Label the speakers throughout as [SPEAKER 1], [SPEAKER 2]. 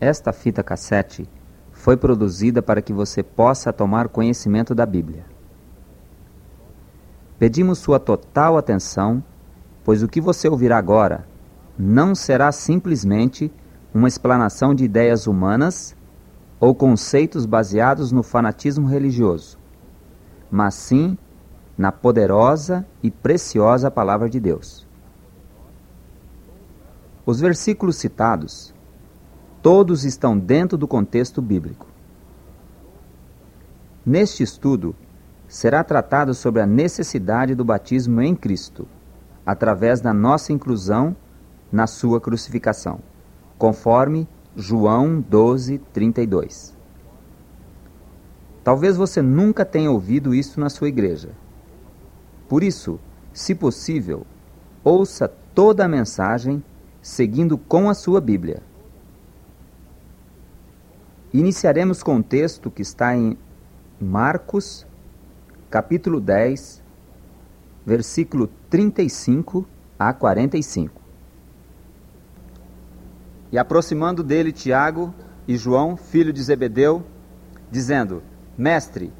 [SPEAKER 1] Esta fita cassete foi produzida para que você possa tomar conhecimento da Bíblia. Pedimos sua total atenção, pois o que você ouvirá agora não será simplesmente uma explanação de ideias humanas ou conceitos baseados no fanatismo religioso, mas sim na poderosa e preciosa Palavra de Deus. Os versículos citados Todos estão dentro do contexto bíblico. Neste estudo, será tratado sobre a necessidade do batismo em Cristo, através da nossa inclusão na sua crucificação, conforme João 12, 32. Talvez você nunca tenha ouvido isso na sua igreja. Por isso, se possível, ouça toda a mensagem seguindo com a sua Bíblia. Iniciaremos com o texto que está em Marcos, capítulo 10, versículo 35 a 45. E aproximando dele Tiago e João, filho de Zebedeu, dizendo: Mestre,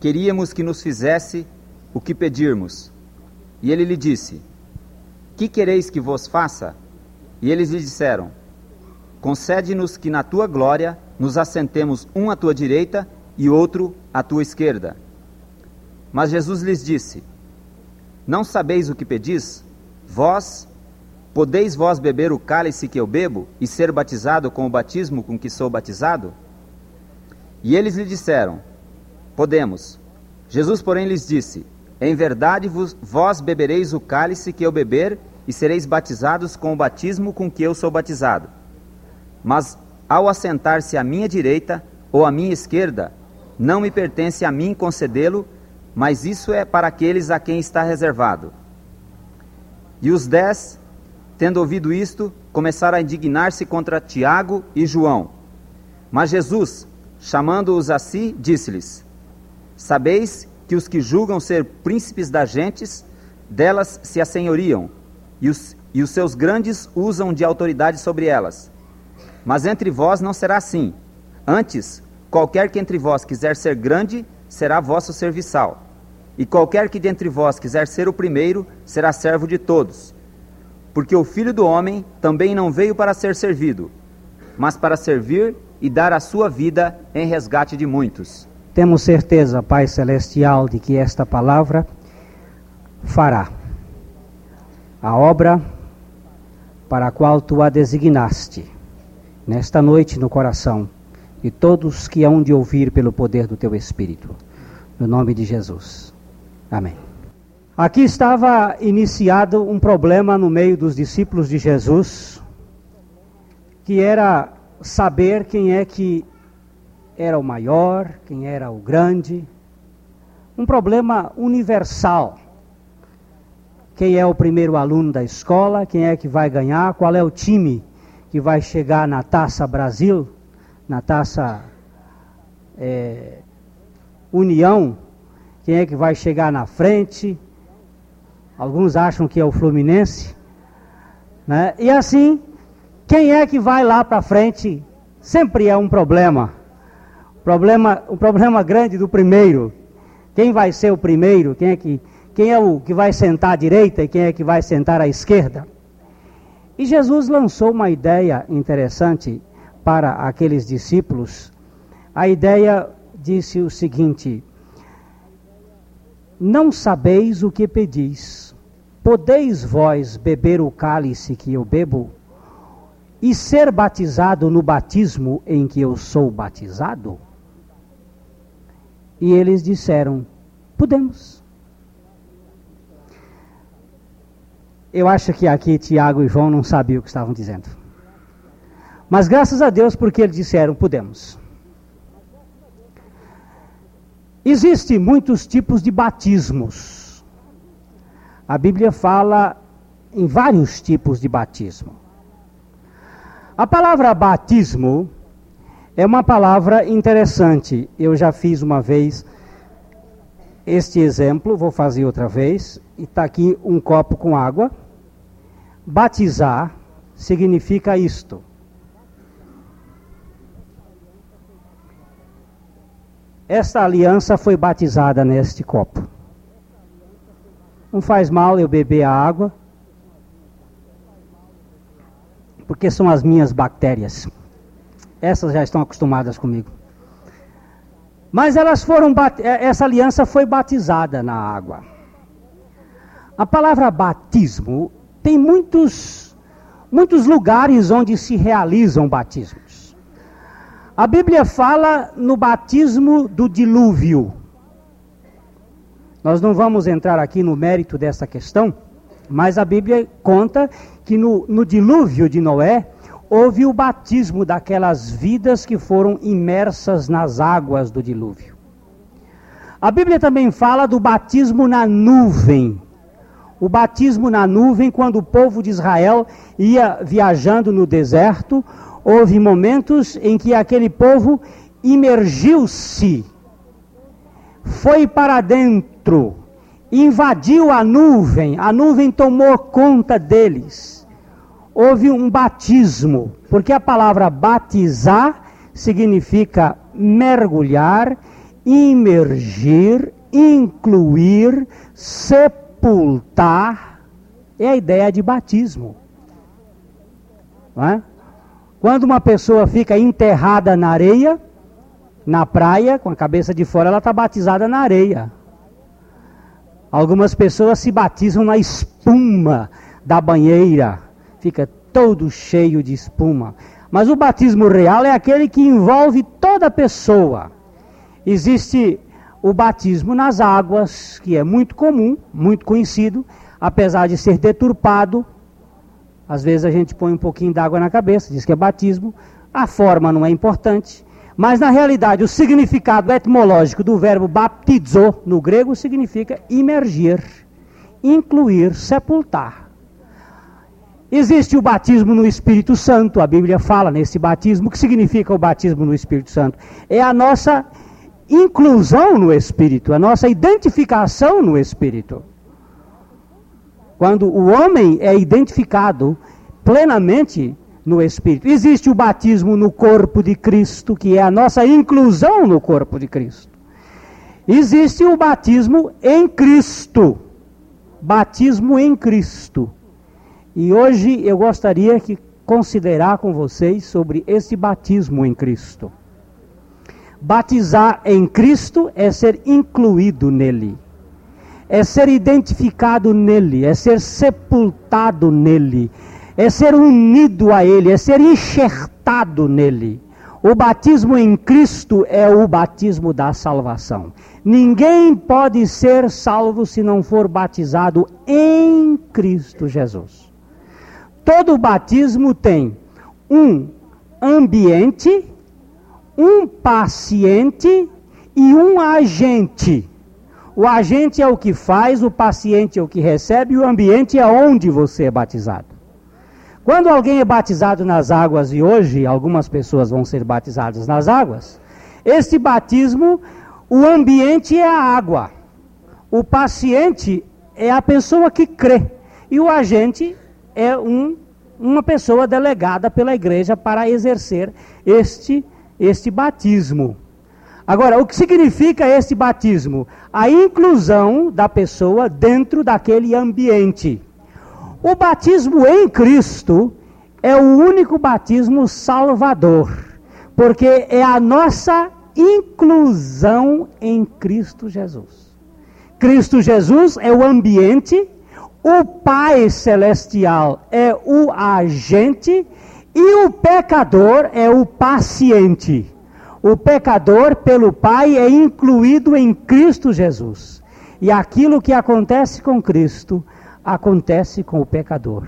[SPEAKER 1] queríamos que nos fizesse o que pedirmos. E ele lhe disse: Que quereis que vos faça? E eles lhe disseram: Concede-nos que na tua glória nos assentemos um à tua direita e outro à tua esquerda. Mas Jesus lhes disse: Não sabeis o que pedis? Vós, podeis vós beber o cálice que eu bebo e ser batizado com o batismo com que sou batizado? E eles lhe disseram: Podemos. Jesus, porém, lhes disse: Em verdade vós bebereis o cálice que eu beber e sereis batizados com o batismo com que eu sou batizado. Mas ao assentar-se à minha direita ou à minha esquerda, não me pertence a mim concedê-lo, mas isso é para aqueles a quem está reservado. E os dez, tendo ouvido isto, começaram a indignar-se contra Tiago e João. Mas Jesus, chamando-os a si, disse-lhes: Sabeis que os que julgam ser príncipes das gentes, delas se assenhoriam, e os, e os seus grandes usam de autoridade sobre elas. Mas entre vós não será assim. Antes, qualquer que entre vós quiser ser grande, será vosso serviçal. E qualquer que dentre vós quiser ser o primeiro, será servo de todos. Porque o filho do homem também não veio para ser servido, mas para servir e dar a sua vida em resgate de muitos.
[SPEAKER 2] Temos certeza, Pai Celestial, de que esta palavra fará a obra para a qual tu a designaste nesta noite no coração de todos que hão de ouvir pelo poder do teu Espírito. No nome de Jesus. Amém. Aqui estava iniciado um problema no meio dos discípulos de Jesus, que era saber quem é que era o maior, quem era o grande. Um problema universal. Quem é o primeiro aluno da escola, quem é que vai ganhar, qual é o time que vai chegar na Taça Brasil, na Taça é, União, quem é que vai chegar na frente? Alguns acham que é o Fluminense. Né? E assim, quem é que vai lá para frente sempre é um problema. Problema, o problema grande do primeiro. Quem vai ser o primeiro? Quem é que quem é o que vai sentar à direita e quem é que vai sentar à esquerda? E Jesus lançou uma ideia interessante para aqueles discípulos. A ideia disse o seguinte: Não sabeis o que pedis. Podeis vós beber o cálice que eu bebo e ser batizado no batismo em que eu sou batizado? E eles disseram: Podemos. Eu acho que aqui Tiago e João não sabiam o que estavam dizendo. Mas graças a Deus porque eles disseram, podemos. Existem muitos tipos de batismos. A Bíblia fala em vários tipos de batismo. A palavra batismo é uma palavra interessante. Eu já fiz uma vez este exemplo, vou fazer outra vez, e está aqui um copo com água. Batizar significa isto. Esta aliança foi batizada neste copo. Não faz mal eu beber a água, porque são as minhas bactérias. Essas já estão acostumadas comigo. Mas elas foram é, essa aliança foi batizada na água. A palavra batismo tem muitos muitos lugares onde se realizam batismos. A Bíblia fala no batismo do dilúvio. Nós não vamos entrar aqui no mérito dessa questão, mas a Bíblia conta que no, no dilúvio de Noé houve o batismo daquelas vidas que foram imersas nas águas do dilúvio. A Bíblia também fala do batismo na nuvem. O batismo na nuvem, quando o povo de Israel ia viajando no deserto, houve momentos em que aquele povo imergiu-se, foi para dentro, invadiu a nuvem, a nuvem tomou conta deles houve um batismo, porque a palavra batizar significa mergulhar, imergir, incluir, sepultar. É a ideia de batismo. É? Quando uma pessoa fica enterrada na areia, na praia, com a cabeça de fora, ela está batizada na areia. Algumas pessoas se batizam na espuma da banheira fica todo cheio de espuma. Mas o batismo real é aquele que envolve toda a pessoa. Existe o batismo nas águas, que é muito comum, muito conhecido, apesar de ser deturpado. Às vezes a gente põe um pouquinho d'água na cabeça, diz que é batismo. A forma não é importante. Mas na realidade, o significado etimológico do verbo baptizo no grego significa imergir, incluir, sepultar. Existe o batismo no Espírito Santo, a Bíblia fala nesse batismo. O que significa o batismo no Espírito Santo? É a nossa inclusão no Espírito, a nossa identificação no Espírito. Quando o homem é identificado plenamente no Espírito. Existe o batismo no corpo de Cristo, que é a nossa inclusão no corpo de Cristo. Existe o batismo em Cristo. Batismo em Cristo e hoje eu gostaria de considerar com vocês sobre esse batismo em Cristo. Batizar em Cristo é ser incluído nele, é ser identificado nele, é ser sepultado nele, é ser unido a ele, é ser enxertado nele. O batismo em Cristo é o batismo da salvação. Ninguém pode ser salvo se não for batizado em Cristo Jesus. Todo batismo tem um ambiente, um paciente e um agente. O agente é o que faz, o paciente é o que recebe, e o ambiente é onde você é batizado. Quando alguém é batizado nas águas, e hoje algumas pessoas vão ser batizadas nas águas, esse batismo, o ambiente é a água, o paciente é a pessoa que crê, e o agente é um, uma pessoa delegada pela igreja para exercer este, este batismo. Agora, o que significa este batismo? A inclusão da pessoa dentro daquele ambiente. O batismo em Cristo é o único batismo salvador, porque é a nossa inclusão em Cristo Jesus. Cristo Jesus é o ambiente o Pai Celestial é o agente e o pecador é o paciente. O pecador, pelo Pai, é incluído em Cristo Jesus. E aquilo que acontece com Cristo, acontece com o pecador.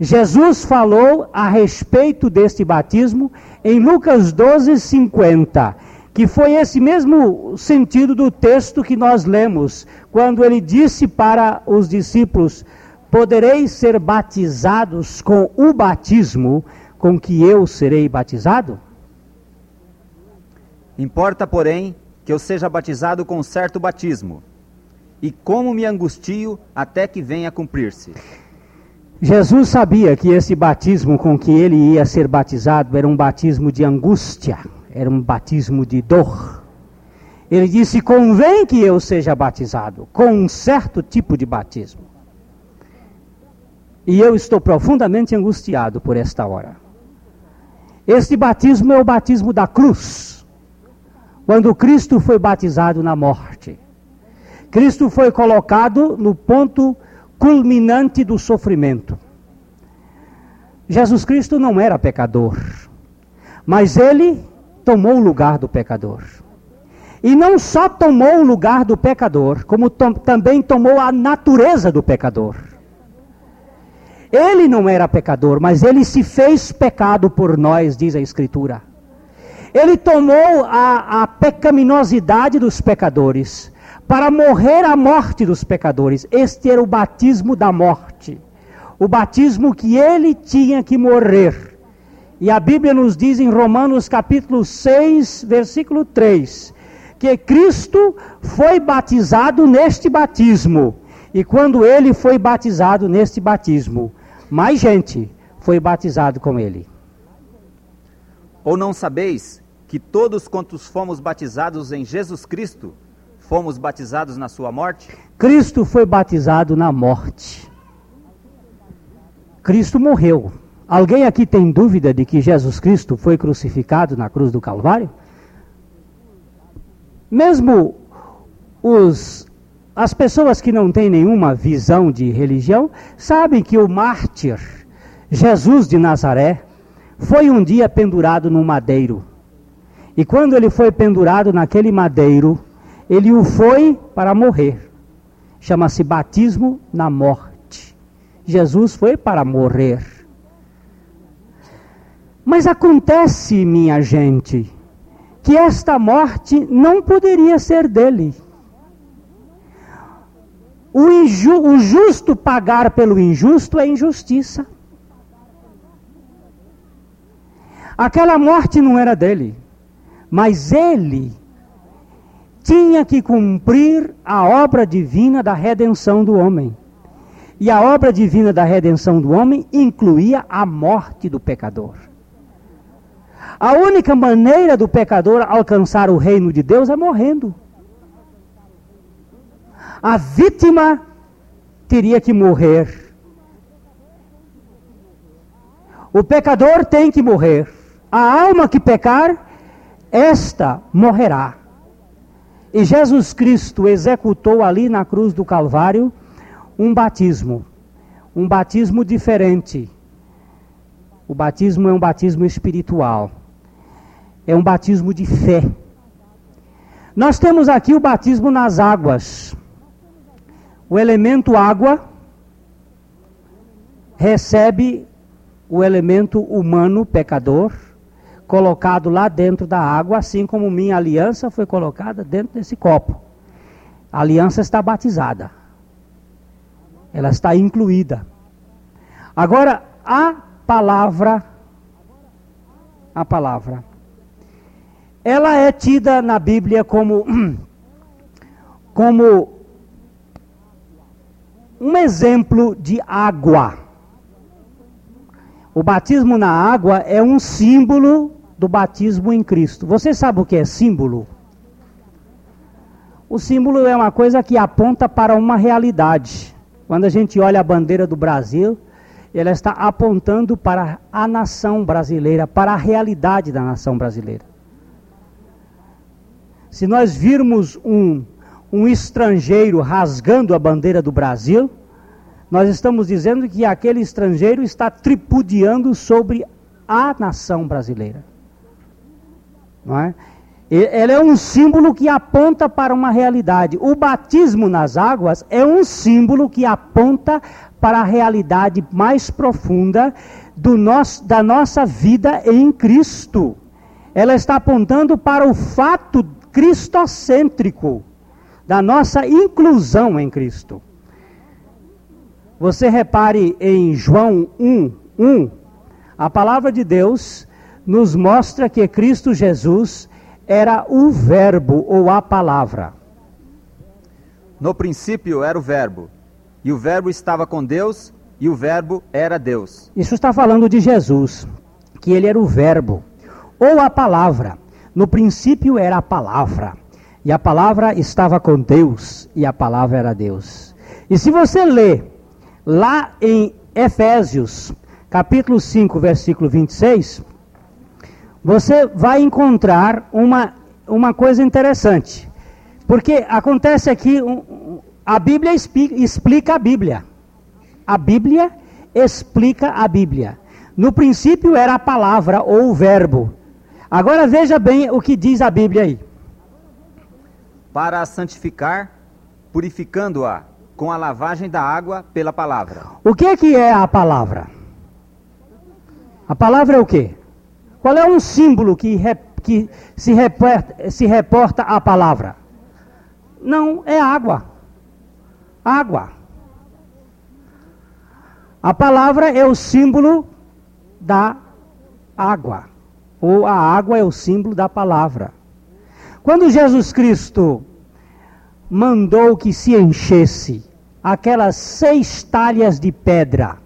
[SPEAKER 2] Jesus falou a respeito deste batismo em Lucas 12, 50 que foi esse mesmo sentido do texto que nós lemos, quando ele disse para os discípulos: Podereis ser batizados com o batismo com que eu serei batizado?
[SPEAKER 1] Importa, porém, que eu seja batizado com certo batismo, e como me angustio até que venha a cumprir-se.
[SPEAKER 2] Jesus sabia que esse batismo com que ele ia ser batizado era um batismo de angústia era um batismo de dor. Ele disse: convém que eu seja batizado com um certo tipo de batismo. E eu estou profundamente angustiado por esta hora. Este batismo é o batismo da cruz. Quando Cristo foi batizado na morte. Cristo foi colocado no ponto culminante do sofrimento. Jesus Cristo não era pecador, mas ele tomou o lugar do pecador. E não só tomou o lugar do pecador, como tom, também tomou a natureza do pecador. Ele não era pecador, mas ele se fez pecado por nós, diz a Escritura. Ele tomou a, a pecaminosidade dos pecadores para morrer a morte dos pecadores. Este era o batismo da morte. O batismo que ele tinha que morrer. E a Bíblia nos diz em Romanos capítulo 6, versículo 3, que Cristo foi batizado neste batismo. E quando ele foi batizado neste batismo, mais gente foi batizado com ele.
[SPEAKER 1] Ou não sabeis que todos quantos fomos batizados em Jesus Cristo, fomos batizados na sua morte?
[SPEAKER 2] Cristo foi batizado na morte. Cristo morreu. Alguém aqui tem dúvida de que Jesus Cristo foi crucificado na cruz do Calvário? Mesmo os, as pessoas que não têm nenhuma visão de religião sabem que o mártir Jesus de Nazaré foi um dia pendurado num madeiro. E quando ele foi pendurado naquele madeiro, ele o foi para morrer. Chama-se batismo na morte. Jesus foi para morrer. Mas acontece, minha gente, que esta morte não poderia ser dele. O, inju, o justo pagar pelo injusto é injustiça. Aquela morte não era dele, mas ele tinha que cumprir a obra divina da redenção do homem. E a obra divina da redenção do homem incluía a morte do pecador. A única maneira do pecador alcançar o reino de Deus é morrendo. A vítima teria que morrer. O pecador tem que morrer. A alma que pecar, esta morrerá. E Jesus Cristo executou ali na cruz do Calvário um batismo. Um batismo diferente. O batismo é um batismo espiritual é um batismo de fé. Nós temos aqui o batismo nas águas. O elemento água recebe o elemento humano pecador colocado lá dentro da água, assim como minha aliança foi colocada dentro desse copo. A aliança está batizada. Ela está incluída. Agora, a palavra a palavra ela é tida na Bíblia como, como um exemplo de água. O batismo na água é um símbolo do batismo em Cristo. Você sabe o que é símbolo? O símbolo é uma coisa que aponta para uma realidade. Quando a gente olha a bandeira do Brasil, ela está apontando para a nação brasileira, para a realidade da nação brasileira. Se nós virmos um, um estrangeiro rasgando a bandeira do Brasil, nós estamos dizendo que aquele estrangeiro está tripudiando sobre a nação brasileira. Não é? Ela é um símbolo que aponta para uma realidade. O batismo nas águas é um símbolo que aponta para a realidade mais profunda do nosso, da nossa vida em Cristo. Ela está apontando para o fato cristocêntrico, da nossa inclusão em Cristo. Você repare em João 1, 1, a palavra de Deus nos mostra que Cristo Jesus era o Verbo ou a palavra.
[SPEAKER 1] No princípio era o Verbo, e o Verbo estava com Deus, e o Verbo era Deus.
[SPEAKER 2] Isso está falando de Jesus, que ele era o Verbo ou a palavra. No princípio era a palavra, E a palavra estava com Deus, e a palavra era Deus. E se você lê lá em Efésios, capítulo 5, versículo 26, você vai encontrar uma, uma coisa interessante. Porque acontece aqui, a Bíblia explica a Bíblia. A Bíblia explica a Bíblia. No princípio era a palavra ou o verbo. Agora veja bem o que diz a Bíblia aí.
[SPEAKER 1] Para a santificar, purificando-a com a lavagem da água pela palavra.
[SPEAKER 2] O que, que é a palavra? A palavra é o quê? Qual é um símbolo que, rep, que se, reporta, se reporta à palavra? Não, é água. Água. A palavra é o símbolo da água. Ou a água é o símbolo da palavra. Quando Jesus Cristo mandou que se enchesse aquelas seis talhas de pedra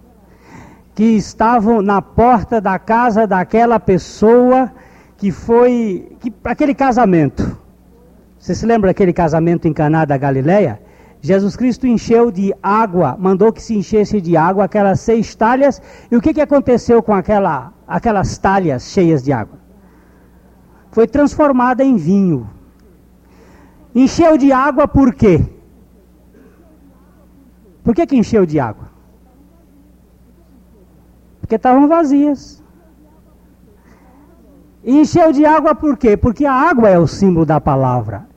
[SPEAKER 2] que estavam na porta da casa daquela pessoa que foi que, aquele casamento. Você se lembra daquele casamento em Caná da Galileia? Jesus Cristo encheu de água, mandou que se enchesse de água aquelas seis talhas. E o que, que aconteceu com aquela, aquelas talhas cheias de água? Foi transformada em vinho. Encheu de água por quê? Por que, que encheu de água? Porque estavam vazias. E encheu de água por quê? Porque a água é o símbolo da palavra.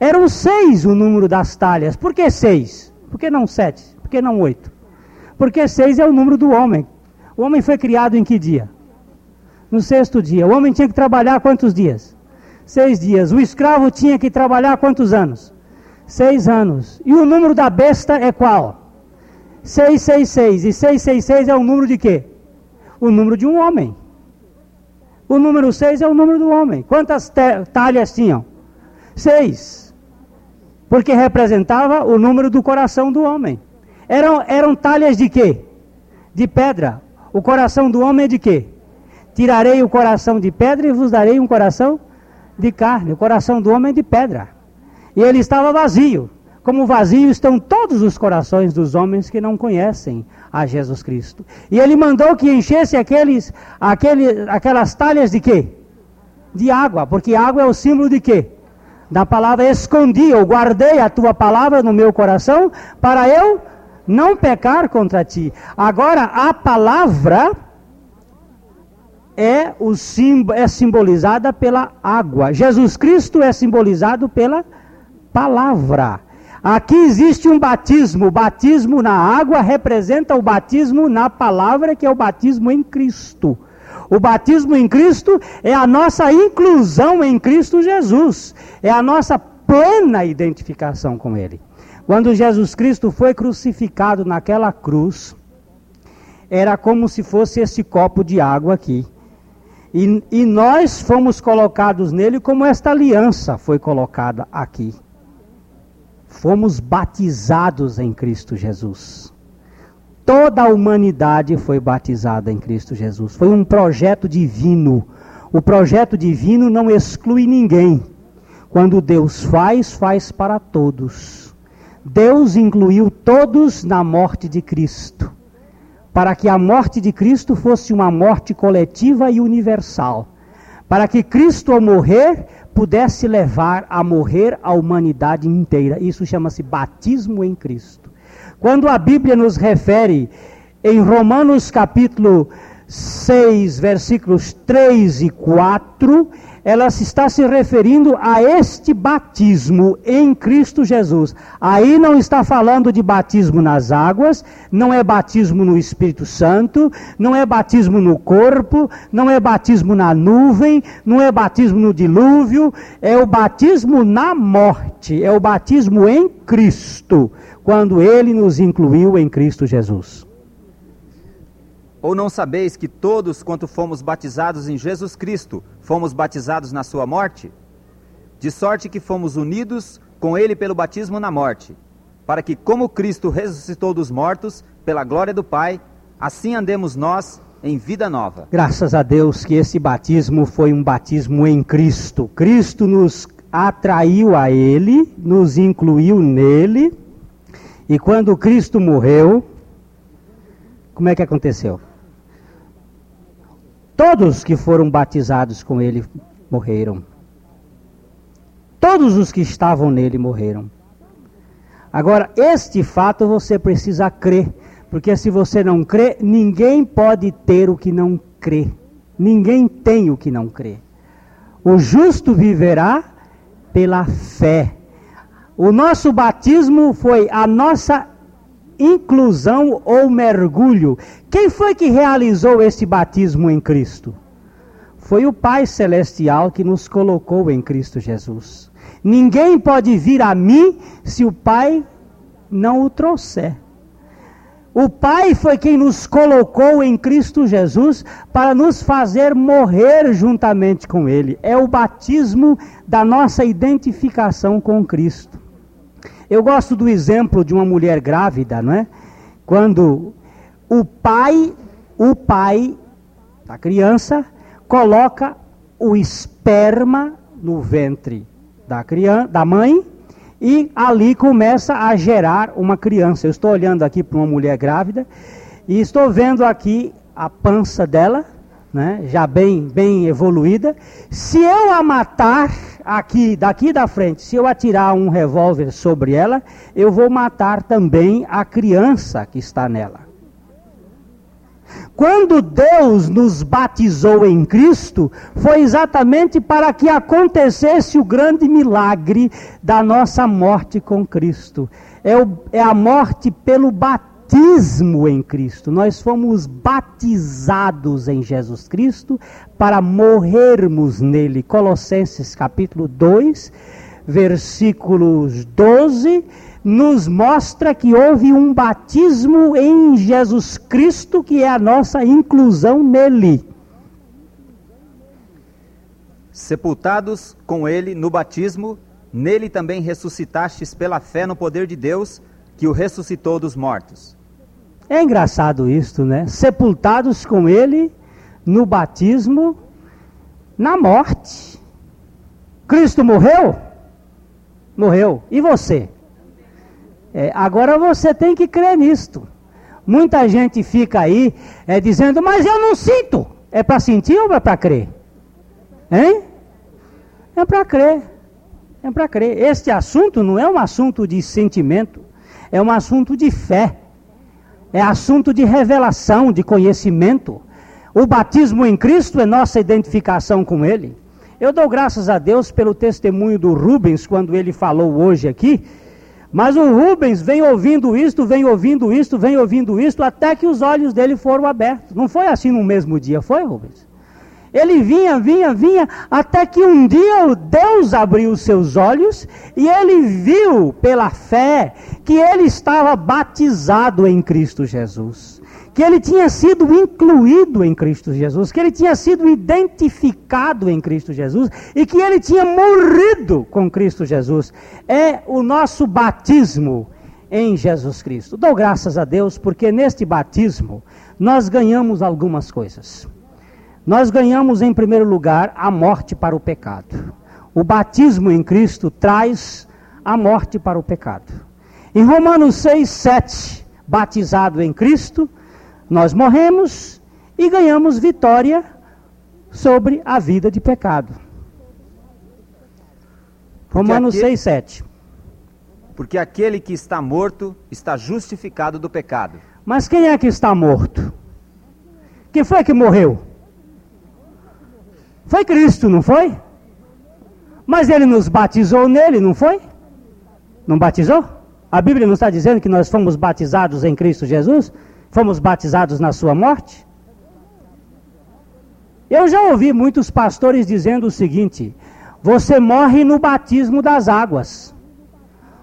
[SPEAKER 2] Eram seis o número das talhas. Por que seis? Por que não sete? Por que não oito? Porque seis é o número do homem. O homem foi criado em que dia? No sexto dia. O homem tinha que trabalhar quantos dias? Seis dias. O escravo tinha que trabalhar quantos anos? Seis anos. E o número da besta é qual? 666. E 666 é o número de quê? O número de um homem. O número 6 é o número do homem. Quantas talhas tinham? Seis porque representava o número do coração do homem. Eram, eram talhas de quê? De pedra. O coração do homem é de quê? Tirarei o coração de pedra e vos darei um coração de carne. O coração do homem é de pedra. E ele estava vazio. Como vazio estão todos os corações dos homens que não conhecem a Jesus Cristo. E ele mandou que enchesse aqueles, aquele, aquelas talhas de quê? De água, porque água é o símbolo de quê? da palavra escondi, eu guardei a tua palavra no meu coração para eu não pecar contra ti. Agora, a palavra é, o sim, é simbolizada pela água. Jesus Cristo é simbolizado pela palavra. Aqui existe um batismo. O batismo na água representa o batismo na palavra, que é o batismo em Cristo. O batismo em Cristo é a nossa inclusão em Cristo Jesus, é a nossa plena identificação com Ele. Quando Jesus Cristo foi crucificado naquela cruz, era como se fosse esse copo de água aqui. E, e nós fomos colocados nele como esta aliança foi colocada aqui. Fomos batizados em Cristo Jesus. Toda a humanidade foi batizada em Cristo Jesus. Foi um projeto divino. O projeto divino não exclui ninguém. Quando Deus faz, faz para todos. Deus incluiu todos na morte de Cristo, para que a morte de Cristo fosse uma morte coletiva e universal. Para que Cristo, ao morrer, pudesse levar a morrer a humanidade inteira. Isso chama-se batismo em Cristo. Quando a Bíblia nos refere em Romanos capítulo 6, versículos 3 e 4, ela está se referindo a este batismo em Cristo Jesus. Aí não está falando de batismo nas águas, não é batismo no Espírito Santo, não é batismo no corpo, não é batismo na nuvem, não é batismo no dilúvio, é o batismo na morte, é o batismo em Cristo quando ele nos incluiu em Cristo Jesus.
[SPEAKER 1] Ou não sabeis que todos quanto fomos batizados em Jesus Cristo, fomos batizados na sua morte? De sorte que fomos unidos com ele pelo batismo na morte, para que como Cristo ressuscitou dos mortos, pela glória do Pai, assim andemos nós em vida nova.
[SPEAKER 2] Graças a Deus que esse batismo foi um batismo em Cristo. Cristo nos atraiu a Ele, nos incluiu nele, e quando Cristo morreu, como é que aconteceu? Todos que foram batizados com Ele morreram. Todos os que estavam nele morreram. Agora, este fato você precisa crer, porque se você não crê, ninguém pode ter o que não crê. Ninguém tem o que não crê. O justo viverá pela fé. O nosso batismo foi a nossa inclusão ou mergulho. Quem foi que realizou esse batismo em Cristo? Foi o Pai Celestial que nos colocou em Cristo Jesus. Ninguém pode vir a mim se o Pai não o trouxer. O Pai foi quem nos colocou em Cristo Jesus para nos fazer morrer juntamente com Ele. É o batismo da nossa identificação com Cristo. Eu gosto do exemplo de uma mulher grávida, não é? Quando o pai, o pai da criança coloca o esperma no ventre da criança, da mãe, e ali começa a gerar uma criança. Eu estou olhando aqui para uma mulher grávida e estou vendo aqui a pança dela, né, já bem, bem evoluída. Se eu a matar aqui, daqui da frente, se eu atirar um revólver sobre ela, eu vou matar também a criança que está nela. Quando Deus nos batizou em Cristo, foi exatamente para que acontecesse o grande milagre da nossa morte com Cristo. É, o, é a morte pelo batismo em Cristo. Nós fomos batizados em Jesus Cristo para morrermos nele. Colossenses capítulo 2, versículos 12 nos mostra que houve um batismo em Jesus Cristo, que é a nossa inclusão nele.
[SPEAKER 1] Sepultados com ele no batismo, nele também ressuscitastes pela fé no poder de Deus, que o ressuscitou dos mortos.
[SPEAKER 2] É engraçado isto, né? Sepultados com ele no batismo, na morte. Cristo morreu? Morreu. E você? É, agora você tem que crer nisto. Muita gente fica aí é, dizendo, mas eu não sinto. É para sentir ou é para crer? Hein? É para crer. É para crer. Este assunto não é um assunto de sentimento, é um assunto de fé. É assunto de revelação, de conhecimento. O batismo em Cristo é nossa identificação com Ele. Eu dou graças a Deus pelo testemunho do Rubens, quando ele falou hoje aqui, mas o Rubens vem ouvindo isto, vem ouvindo isto, vem ouvindo isto, até que os olhos dele foram abertos. Não foi assim no mesmo dia, foi, Rubens? Ele vinha, vinha, vinha, até que um dia Deus abriu os seus olhos e ele viu pela fé que ele estava batizado em Cristo Jesus que ele tinha sido incluído em Cristo Jesus, que ele tinha sido identificado em Cristo Jesus e que ele tinha morrido com Cristo Jesus. É o nosso batismo em Jesus Cristo. Dou graças a Deus porque neste batismo nós ganhamos algumas coisas. Nós ganhamos, em primeiro lugar, a morte para o pecado. O batismo em Cristo traz a morte para o pecado. Em Romanos 6, 7, batizado em Cristo, nós morremos e ganhamos vitória sobre a vida de pecado. Romanos aquele, 6, 7.
[SPEAKER 1] Porque aquele que está morto está justificado do pecado.
[SPEAKER 2] Mas quem é que está morto? Quem foi que morreu? Foi Cristo, não foi? Mas ele nos batizou nele, não foi? Não batizou? A Bíblia não está dizendo que nós fomos batizados em Cristo Jesus? Fomos batizados na sua morte? Eu já ouvi muitos pastores dizendo o seguinte: você morre no batismo das águas.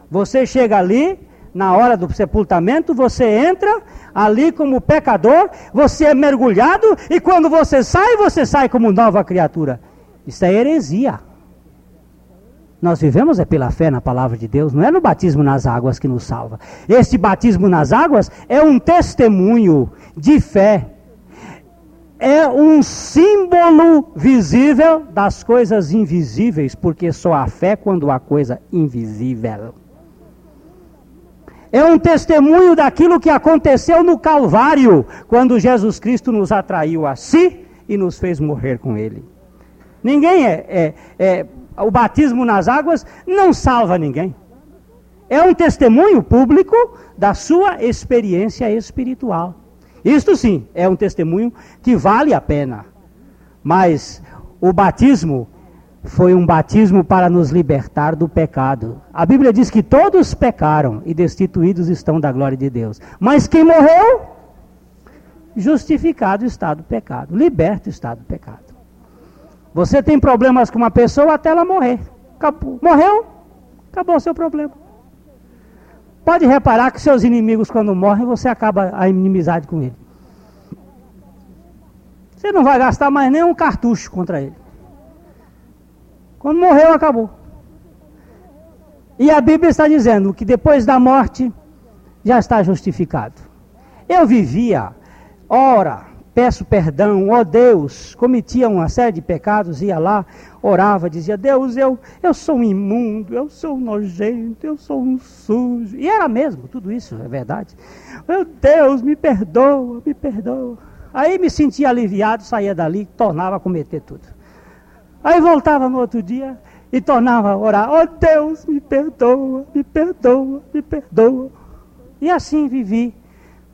[SPEAKER 2] Você chega ali, na hora do sepultamento, você entra ali como pecador, você é mergulhado e quando você sai, você sai como nova criatura. Isso é heresia. Nós vivemos é pela fé na palavra de Deus, não é no batismo nas águas que nos salva. Este batismo nas águas é um testemunho de fé. é um símbolo visível das coisas invisíveis, porque só há fé quando há coisa invisível. É um testemunho daquilo que aconteceu no Calvário, quando Jesus Cristo nos atraiu a si e nos fez morrer com Ele. Ninguém é, é, é o batismo nas águas não salva ninguém. É um testemunho público da sua experiência espiritual. Isto sim é um testemunho que vale a pena. Mas o batismo foi um batismo para nos libertar do pecado. A Bíblia diz que todos pecaram e destituídos estão da glória de Deus. Mas quem morreu? Justificado está do pecado, liberto está do pecado. Você tem problemas com uma pessoa até ela morrer. Acabou. Morreu? Acabou o seu problema. Pode reparar que seus inimigos, quando morrem, você acaba a inimizade com ele. Você não vai gastar mais nem um cartucho contra ele. Quando morreu, acabou. E a Bíblia está dizendo que depois da morte já está justificado. Eu vivia, ora, peço perdão, ó oh Deus, cometia uma série de pecados, ia lá, orava, dizia, Deus, eu, eu sou um imundo, eu sou um nojento, eu sou um sujo. E era mesmo, tudo isso é verdade. Meu Deus, me perdoa, me perdoa. Aí me sentia aliviado, saía dali, tornava a cometer tudo. Aí voltava no outro dia e tornava a orar: Oh Deus, me perdoa, me perdoa, me perdoa. E assim vivi,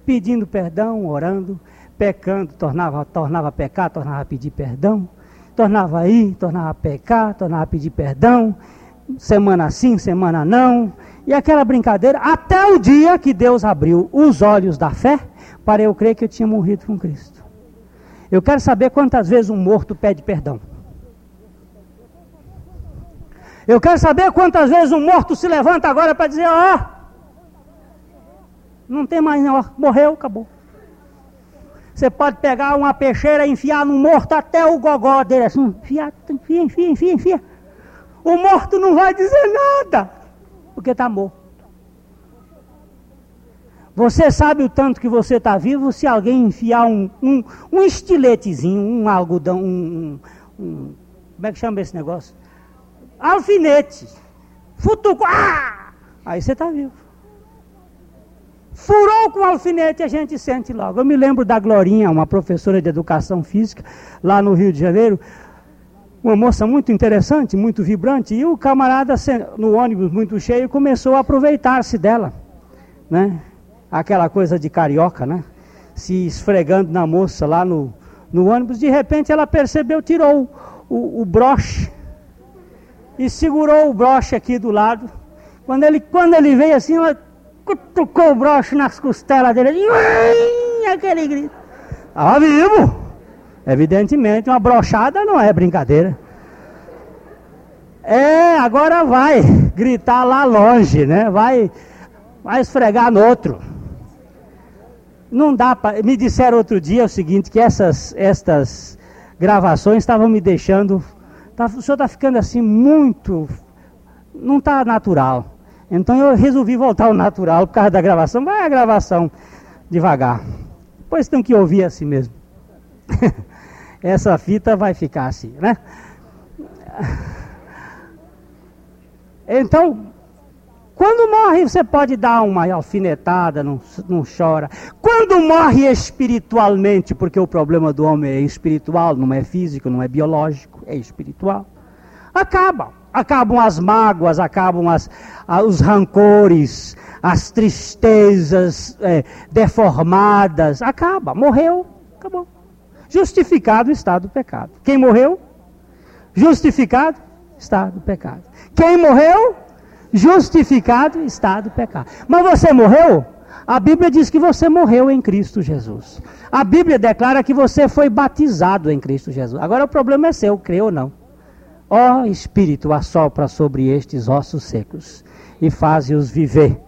[SPEAKER 2] pedindo perdão, orando, pecando, tornava, tornava a pecar, tornava a pedir perdão, tornava ir, tornava a pecar, tornava a pedir perdão, semana sim, semana não, e aquela brincadeira, até o dia que Deus abriu os olhos da fé, para eu crer que eu tinha morrido com Cristo. Eu quero saber quantas vezes um morto pede perdão. Eu quero saber quantas vezes um morto se levanta agora para dizer: ó, oh, não tem mais, não, morreu, acabou. Você pode pegar uma peixeira e enfiar no morto até o gogó dele, assim, enfia, enfia, enfia, enfia, enfia. O morto não vai dizer nada, porque está morto. Você sabe o tanto que você está vivo se alguém enfiar um, um, um estiletezinho, um algodão, um, um, Como é que chama esse negócio? Alfinete, futucou, ah! aí você está vivo. Furou com alfinete, a gente sente logo. Eu me lembro da Glorinha, uma professora de educação física, lá no Rio de Janeiro, uma moça muito interessante, muito vibrante, e o camarada, no ônibus muito cheio, começou a aproveitar-se dela, né? Aquela coisa de carioca, né? Se esfregando na moça lá no, no ônibus, de repente ela percebeu, tirou o, o broche e segurou o broche aqui do lado. Quando ele, quando ele veio assim, ela cutucou o broche nas costelas dele. Aquele grito. Estava vivo. Evidentemente, uma brochada não é brincadeira. É, agora vai gritar lá longe, né? Vai, vai esfregar no outro. Não dá para. Me disseram outro dia o seguinte: que essas, estas gravações estavam me deixando Tá, o senhor está ficando assim muito. Não está natural. Então eu resolvi voltar ao natural por causa da gravação. Vai a gravação devagar. Depois tem que ouvir assim mesmo. Essa fita vai ficar assim, né? Então, quando morre, você pode dar uma alfinetada, não, não chora. Quando morre espiritualmente, porque o problema do homem é espiritual, não é físico, não é biológico, é espiritual. Acaba. Acabam as mágoas, acabam as, os rancores, as tristezas é, deformadas. Acaba. Morreu, acabou. Justificado está do pecado. Quem morreu? Justificado está do pecado. Quem morreu? Justificado está do pecado. Mas você morreu? A Bíblia diz que você morreu em Cristo Jesus. A Bíblia declara que você foi batizado em Cristo Jesus. Agora o problema é seu, crê ou não. Ó Espírito, assopra sobre estes ossos secos e faze-os viver.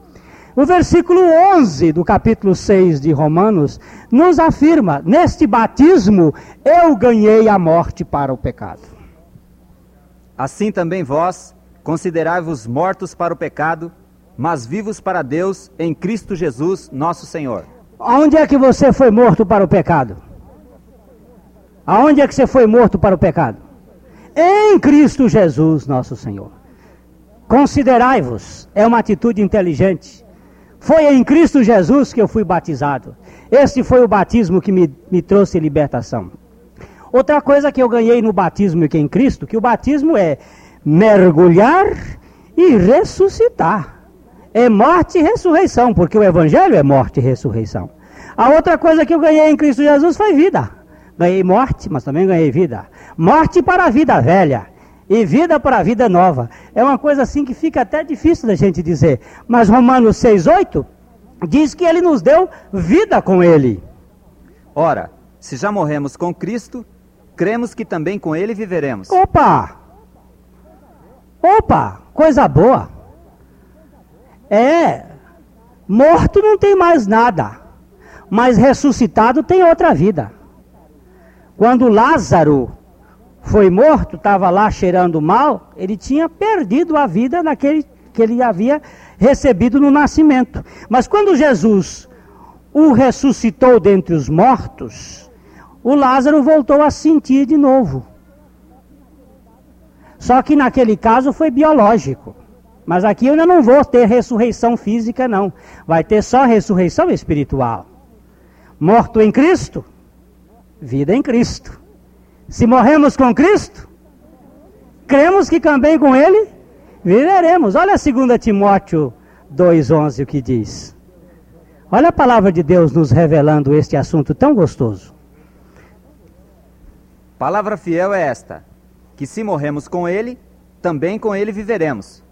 [SPEAKER 2] O versículo 11 do capítulo 6 de Romanos nos afirma: Neste batismo eu ganhei a morte para o pecado.
[SPEAKER 1] Assim também vós Considerai-vos mortos para o pecado, mas vivos para Deus em Cristo Jesus, nosso Senhor.
[SPEAKER 2] Onde é que você foi morto para o pecado? Aonde é que você foi morto para o pecado? Em Cristo Jesus, nosso Senhor. Considerai-vos, é uma atitude inteligente. Foi em Cristo Jesus que eu fui batizado. Este foi o batismo que me, me trouxe libertação. Outra coisa que eu ganhei no batismo que é em Cristo, que o batismo é mergulhar e ressuscitar. É morte e ressurreição, porque o evangelho é morte e ressurreição. A outra coisa que eu ganhei em Cristo Jesus foi vida. Ganhei morte, mas também ganhei vida. Morte para a vida velha e vida para a vida nova. É uma coisa assim que fica até difícil da gente dizer. Mas Romanos 6,8 diz que ele nos deu vida com ele.
[SPEAKER 1] Ora, se já morremos com Cristo, cremos que também com ele viveremos.
[SPEAKER 2] Opa! Opa! Coisa boa! É, morto não tem mais nada, mas ressuscitado tem outra vida. Quando Lázaro foi morto, estava lá cheirando mal, ele tinha perdido a vida naquele que ele havia recebido no nascimento. Mas quando Jesus o ressuscitou dentre os mortos, o Lázaro voltou a sentir de novo. Só que naquele caso foi biológico. Mas aqui eu ainda não vou ter ressurreição física, não. Vai ter só ressurreição espiritual. Morto em Cristo, vida em Cristo. Se morremos com Cristo, cremos que também com Ele viveremos. Olha 2 Timóteo 2,11 o que diz. Olha a palavra de Deus nos revelando este assunto tão gostoso.
[SPEAKER 1] Palavra fiel é esta: que se morremos com Ele, também com Ele viveremos.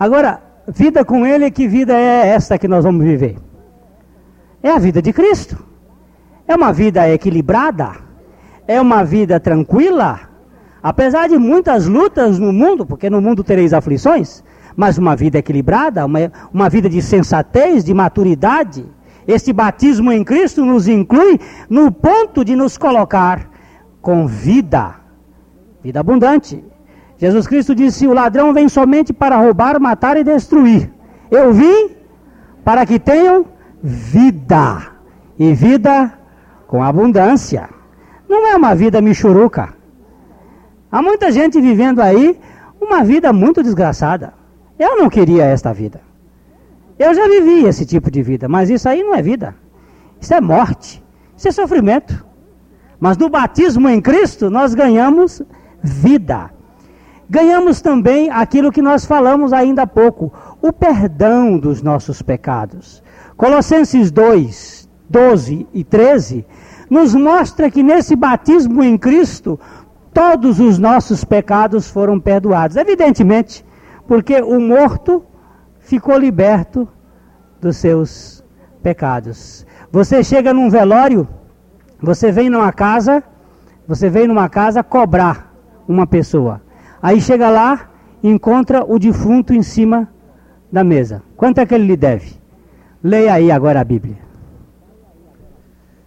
[SPEAKER 2] Agora, vida com Ele, que vida é esta que nós vamos viver? É a vida de Cristo. É uma vida equilibrada. É uma vida tranquila. Apesar de muitas lutas no mundo, porque no mundo tereis aflições, mas uma vida equilibrada, uma, uma vida de sensatez, de maturidade. Este batismo em Cristo nos inclui no ponto de nos colocar com vida, vida abundante. Jesus Cristo disse: O ladrão vem somente para roubar, matar e destruir. Eu vim para que tenham vida, e vida com abundância. Não é uma vida michuruca. Há muita gente vivendo aí uma vida muito desgraçada. Eu não queria esta vida. Eu já vivi esse tipo de vida, mas isso aí não é vida. Isso é morte. Isso é sofrimento. Mas no batismo em Cristo nós ganhamos vida. Ganhamos também aquilo que nós falamos ainda há pouco, o perdão dos nossos pecados. Colossenses 2, 12 e 13 nos mostra que nesse batismo em Cristo todos os nossos pecados foram perdoados. Evidentemente, porque o morto ficou liberto dos seus pecados. Você chega num velório, você vem numa casa, você vem numa casa cobrar uma pessoa. Aí chega lá, encontra o defunto em cima da mesa. Quanto é que ele lhe deve? Leia aí agora a Bíblia.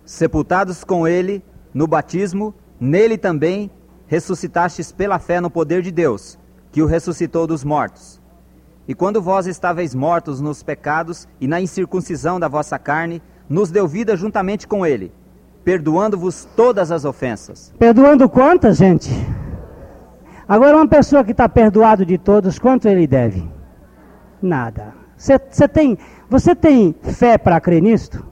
[SPEAKER 1] Sepultados com ele no batismo, nele também ressuscitastes pela fé no poder de Deus que o ressuscitou dos mortos. E quando vós estáveis mortos nos pecados e na incircuncisão da vossa carne, nos deu vida juntamente com ele, perdoando-vos todas as ofensas.
[SPEAKER 2] Perdoando quantas, gente? Agora, uma pessoa que está perdoado de todos, quanto ele deve? Nada. Você tem, você tem fé para crer nisto?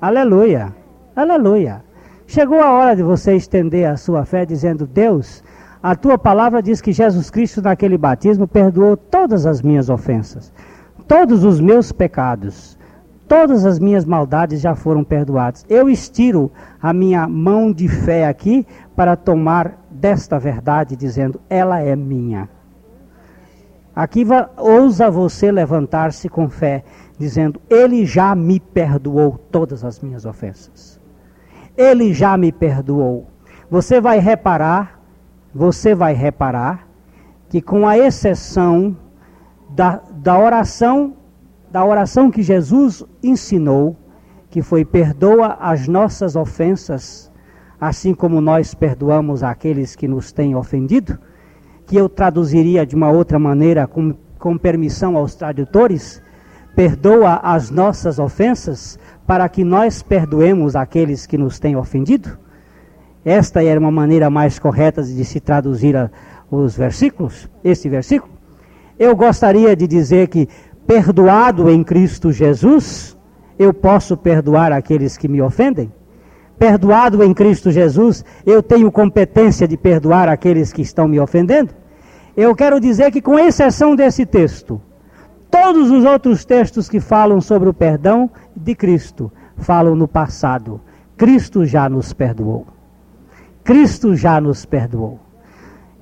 [SPEAKER 2] Aleluia, aleluia. Chegou a hora de você estender a sua fé dizendo: Deus, a tua palavra diz que Jesus Cristo, naquele batismo, perdoou todas as minhas ofensas, todos os meus pecados, todas as minhas maldades já foram perdoadas. Eu estiro a minha mão de fé aqui para tomar desta verdade, dizendo: ela é minha. Aqui ousa você levantar-se com fé, dizendo: Ele já me perdoou todas as minhas ofensas. Ele já me perdoou. Você vai reparar você vai reparar que com a exceção da, da oração, da oração que Jesus ensinou, que foi perdoa as nossas ofensas, assim como nós perdoamos aqueles que nos têm ofendido, que eu traduziria de uma outra maneira, com, com permissão aos tradutores, perdoa as nossas ofensas para que nós perdoemos aqueles que nos têm ofendido. esta era uma maneira mais correta de se traduzir a, os versículos, este versículo, eu gostaria de dizer que, perdoado em Cristo Jesus, eu posso perdoar aqueles que me ofendem. Perdoado em Cristo Jesus, eu tenho competência de perdoar aqueles que estão me ofendendo. Eu quero dizer que, com exceção desse texto, todos os outros textos que falam sobre o perdão de Cristo falam no passado. Cristo já nos perdoou. Cristo já nos perdoou.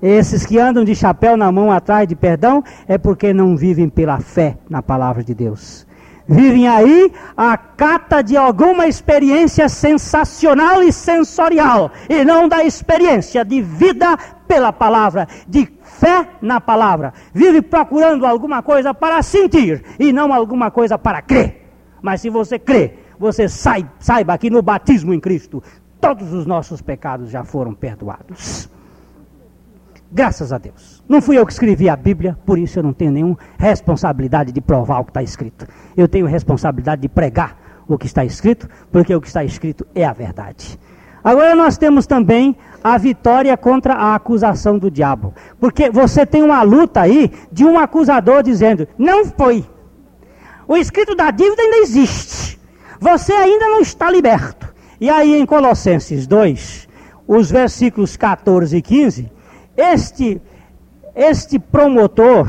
[SPEAKER 2] Esses que andam de chapéu na mão atrás de perdão é porque não vivem pela fé na palavra de Deus. Vivem aí a cata de alguma experiência sensacional e sensorial, e não da experiência de vida pela palavra, de fé na palavra. Vive procurando alguma coisa para sentir e não alguma coisa para crer. Mas se você crê, você sai, saiba que no batismo em Cristo, todos os nossos pecados já foram perdoados. Graças a Deus. Não fui eu que escrevi a Bíblia, por isso eu não tenho nenhuma responsabilidade de provar o que está escrito. Eu tenho responsabilidade de pregar o que está escrito, porque o que está escrito é a verdade. Agora nós temos também a vitória contra a acusação do diabo. Porque você tem uma luta aí de um acusador dizendo: não foi. O escrito da dívida ainda existe. Você ainda não está liberto. E aí em Colossenses 2, os versículos 14 e 15 este, este promotor,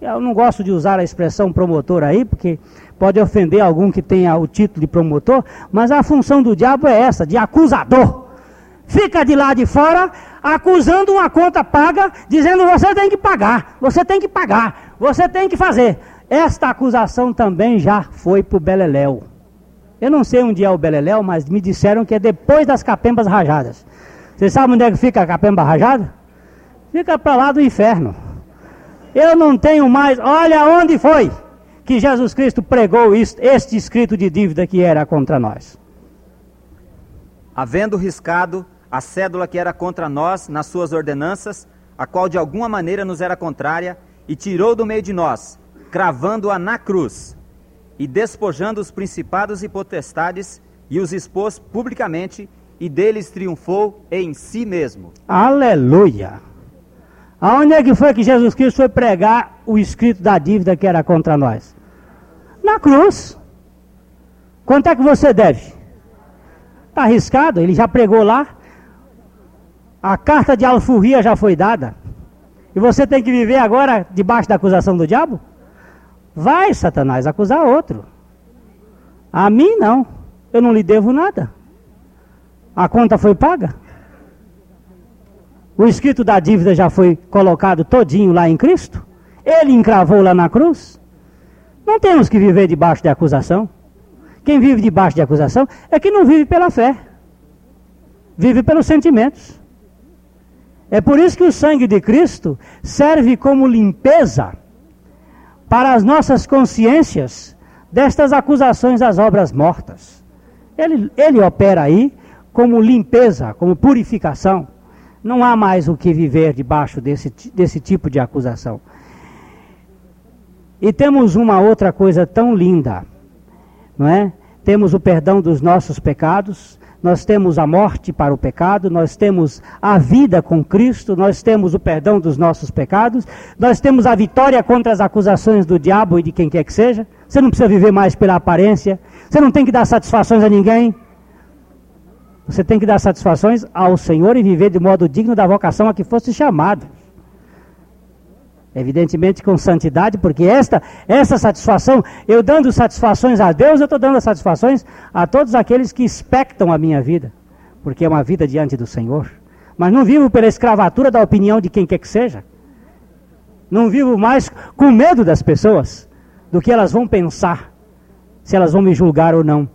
[SPEAKER 2] eu não gosto de usar a expressão promotor aí, porque pode ofender algum que tenha o título de promotor, mas a função do diabo é essa, de acusador. Fica de lá de fora acusando uma conta paga, dizendo você tem que pagar, você tem que pagar, você tem que fazer. Esta acusação também já foi para o Beleléu. Eu não sei onde é o Beleléu, mas me disseram que é depois das capembas rajadas. Você sabe onde é que fica a capemba rajada? Fica para lá do inferno. Eu não tenho mais. Olha onde foi que Jesus Cristo pregou este escrito de dívida que era contra nós.
[SPEAKER 1] Havendo riscado a cédula que era contra nós nas suas ordenanças, a qual de alguma maneira nos era contrária, e tirou do meio de nós, cravando-a na cruz, e despojando os principados e potestades, e os expôs publicamente, e deles triunfou em si mesmo.
[SPEAKER 2] Aleluia! Aonde é que foi que Jesus Cristo foi pregar o escrito da dívida que era contra nós? Na cruz. Quanto é que você deve? Está arriscado, ele já pregou lá. A carta de alforria já foi dada. E você tem que viver agora debaixo da acusação do diabo? Vai, Satanás, acusar outro. A mim não. Eu não lhe devo nada. A conta foi paga. O escrito da dívida já foi colocado todinho lá em Cristo? Ele encravou lá na cruz? Não temos que viver debaixo de acusação. Quem vive debaixo de acusação é que não vive pela fé. Vive pelos sentimentos. É por isso que o sangue de Cristo serve como limpeza para as nossas consciências destas acusações das obras mortas. Ele, ele opera aí como limpeza, como purificação. Não há mais o que viver debaixo desse, desse tipo de acusação. E temos uma outra coisa tão linda, não é? Temos o perdão dos nossos pecados, nós temos a morte para o pecado, nós temos a vida com Cristo, nós temos o perdão dos nossos pecados, nós temos a vitória contra as acusações do diabo e de quem quer que seja. Você não precisa viver mais pela aparência, você não tem que dar satisfações a ninguém, você tem que dar satisfações ao Senhor e viver de modo digno da vocação a que fosse chamado. Evidentemente com santidade, porque esta, essa satisfação, eu dando satisfações a Deus, eu estou dando satisfações a todos aqueles que expectam a minha vida, porque é uma vida diante do Senhor. Mas não vivo pela escravatura da opinião de quem quer que seja. Não vivo mais com medo das pessoas, do que elas vão pensar, se elas vão me julgar ou não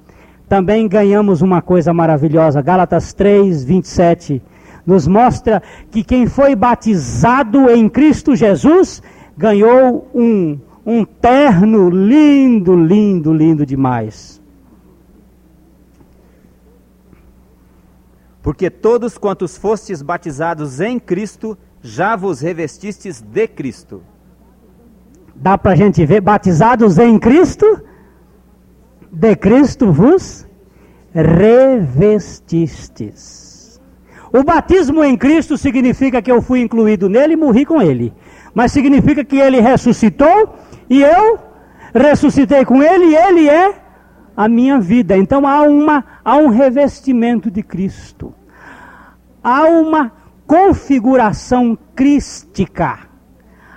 [SPEAKER 2] também ganhamos uma coisa maravilhosa. Gálatas 3, 27 nos mostra que quem foi batizado em Cristo Jesus ganhou um, um terno lindo, lindo, lindo demais.
[SPEAKER 1] Porque todos quantos fostes batizados em Cristo, já vos revestistes de Cristo.
[SPEAKER 2] Dá para a gente ver, batizados em Cristo, de Cristo vos revestistes. O batismo em Cristo significa que eu fui incluído nele e morri com ele. Mas significa que ele ressuscitou e eu ressuscitei com ele e ele é a minha vida. Então há, uma, há um revestimento de Cristo. Há uma configuração crística.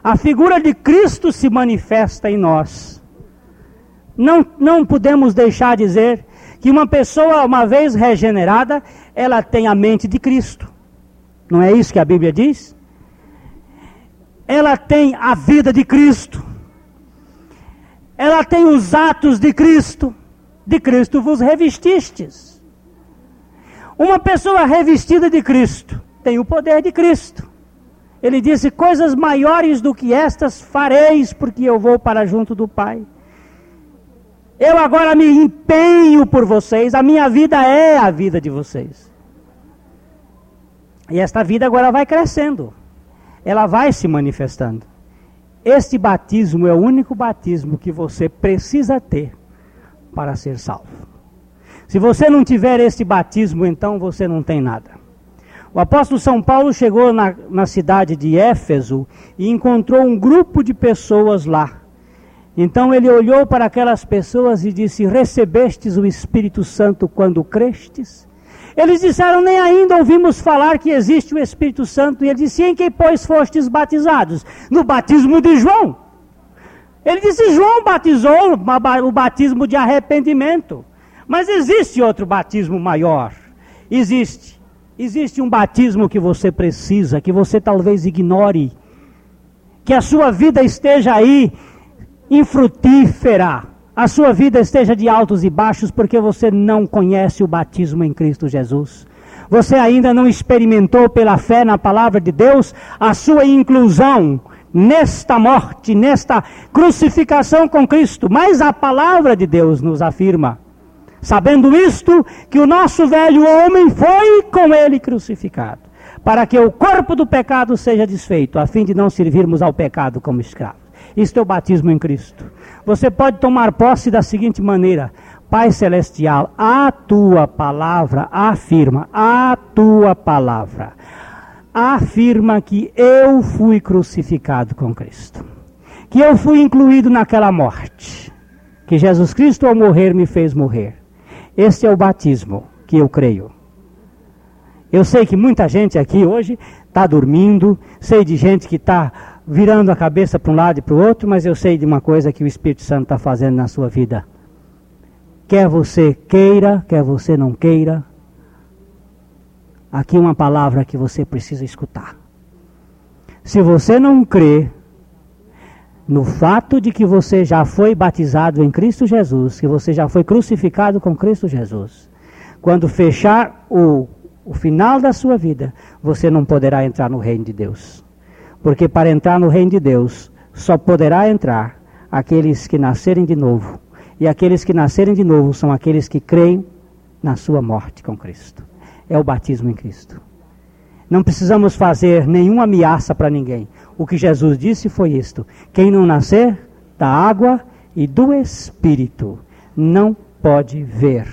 [SPEAKER 2] A figura de Cristo se manifesta em nós. Não, não podemos deixar de dizer que uma pessoa, uma vez regenerada, ela tem a mente de Cristo. Não é isso que a Bíblia diz? Ela tem a vida de Cristo. Ela tem os atos de Cristo. De Cristo vos revestistes. Uma pessoa revestida de Cristo tem o poder de Cristo. Ele disse: Coisas maiores do que estas fareis, porque eu vou para junto do Pai. Eu agora me empenho por vocês, a minha vida é a vida de vocês. E esta vida agora vai crescendo, ela vai se manifestando. Este batismo é o único batismo que você precisa ter para ser salvo. Se você não tiver este batismo, então você não tem nada. O apóstolo São Paulo chegou na, na cidade de Éfeso e encontrou um grupo de pessoas lá então ele olhou para aquelas pessoas e disse: Recebestes o Espírito Santo quando crestes? Eles disseram: Nem ainda ouvimos falar que existe o Espírito Santo. E ele disse: Em quem, pois, fostes batizados? No batismo de João. Ele disse: João batizou o batismo de arrependimento. Mas existe outro batismo maior. Existe. Existe um batismo que você precisa, que você talvez ignore. Que a sua vida esteja aí infrutífera. A sua vida esteja de altos e baixos porque você não conhece o batismo em Cristo Jesus. Você ainda não experimentou pela fé na palavra de Deus a sua inclusão nesta morte, nesta crucificação com Cristo. Mas a palavra de Deus nos afirma, sabendo isto, que o nosso velho homem foi com ele crucificado, para que o corpo do pecado seja desfeito, a fim de não servirmos ao pecado como escravos. Isto é o batismo em Cristo. Você pode tomar posse da seguinte maneira: Pai Celestial, a tua palavra afirma, a tua palavra afirma que eu fui crucificado com Cristo, que eu fui incluído naquela morte, que Jesus Cristo ao morrer me fez morrer. Este é o batismo que eu creio. Eu sei que muita gente aqui hoje está dormindo, sei de gente que está virando a cabeça para um lado e para o outro, mas eu sei de uma coisa que o Espírito Santo está fazendo na sua vida. Quer você queira, quer você não queira, aqui uma palavra que você precisa escutar. Se você não crê no fato de que você já foi batizado em Cristo Jesus, que você já foi crucificado com Cristo Jesus, quando fechar o, o final da sua vida, você não poderá entrar no reino de Deus. Porque para entrar no reino de Deus, só poderá entrar aqueles que nascerem de novo. E aqueles que nascerem de novo são aqueles que creem na sua morte com Cristo. É o batismo em Cristo. Não precisamos fazer nenhuma ameaça para ninguém. O que Jesus disse foi isto: quem não nascer da água e do Espírito não pode ver,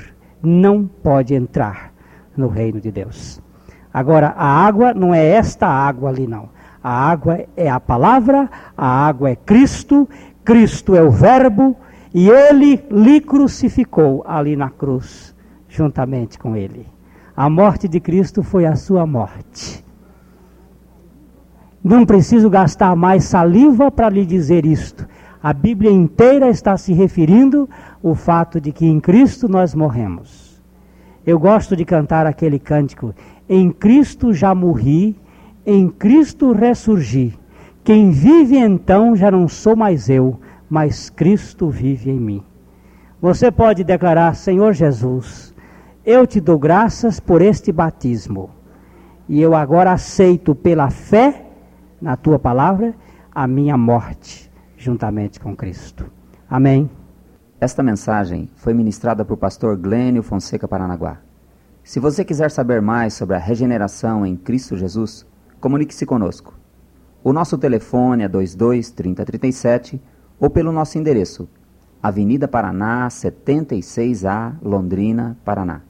[SPEAKER 2] não pode entrar no reino de Deus. Agora, a água não é esta água ali, não. A água é a palavra, a água é Cristo, Cristo é o Verbo, e ele lhe crucificou ali na cruz, juntamente com ele. A morte de Cristo foi a sua morte. Não preciso gastar mais saliva para lhe dizer isto. A Bíblia inteira está se referindo ao fato de que em Cristo nós morremos. Eu gosto de cantar aquele cântico: Em Cristo já morri, em Cristo ressurgi. Quem vive então já não sou mais eu, mas Cristo vive em mim. Você pode declarar: Senhor Jesus, eu te dou graças por este batismo. E eu agora aceito pela fé na tua palavra a minha morte juntamente com Cristo. Amém.
[SPEAKER 1] Esta mensagem foi ministrada por pastor Glênio Fonseca Paranaguá. Se você quiser saber mais sobre a regeneração em Cristo Jesus, comunique-se conosco. O nosso telefone é 22 30 37 ou pelo nosso endereço, Avenida Paraná, 76A, Londrina, Paraná.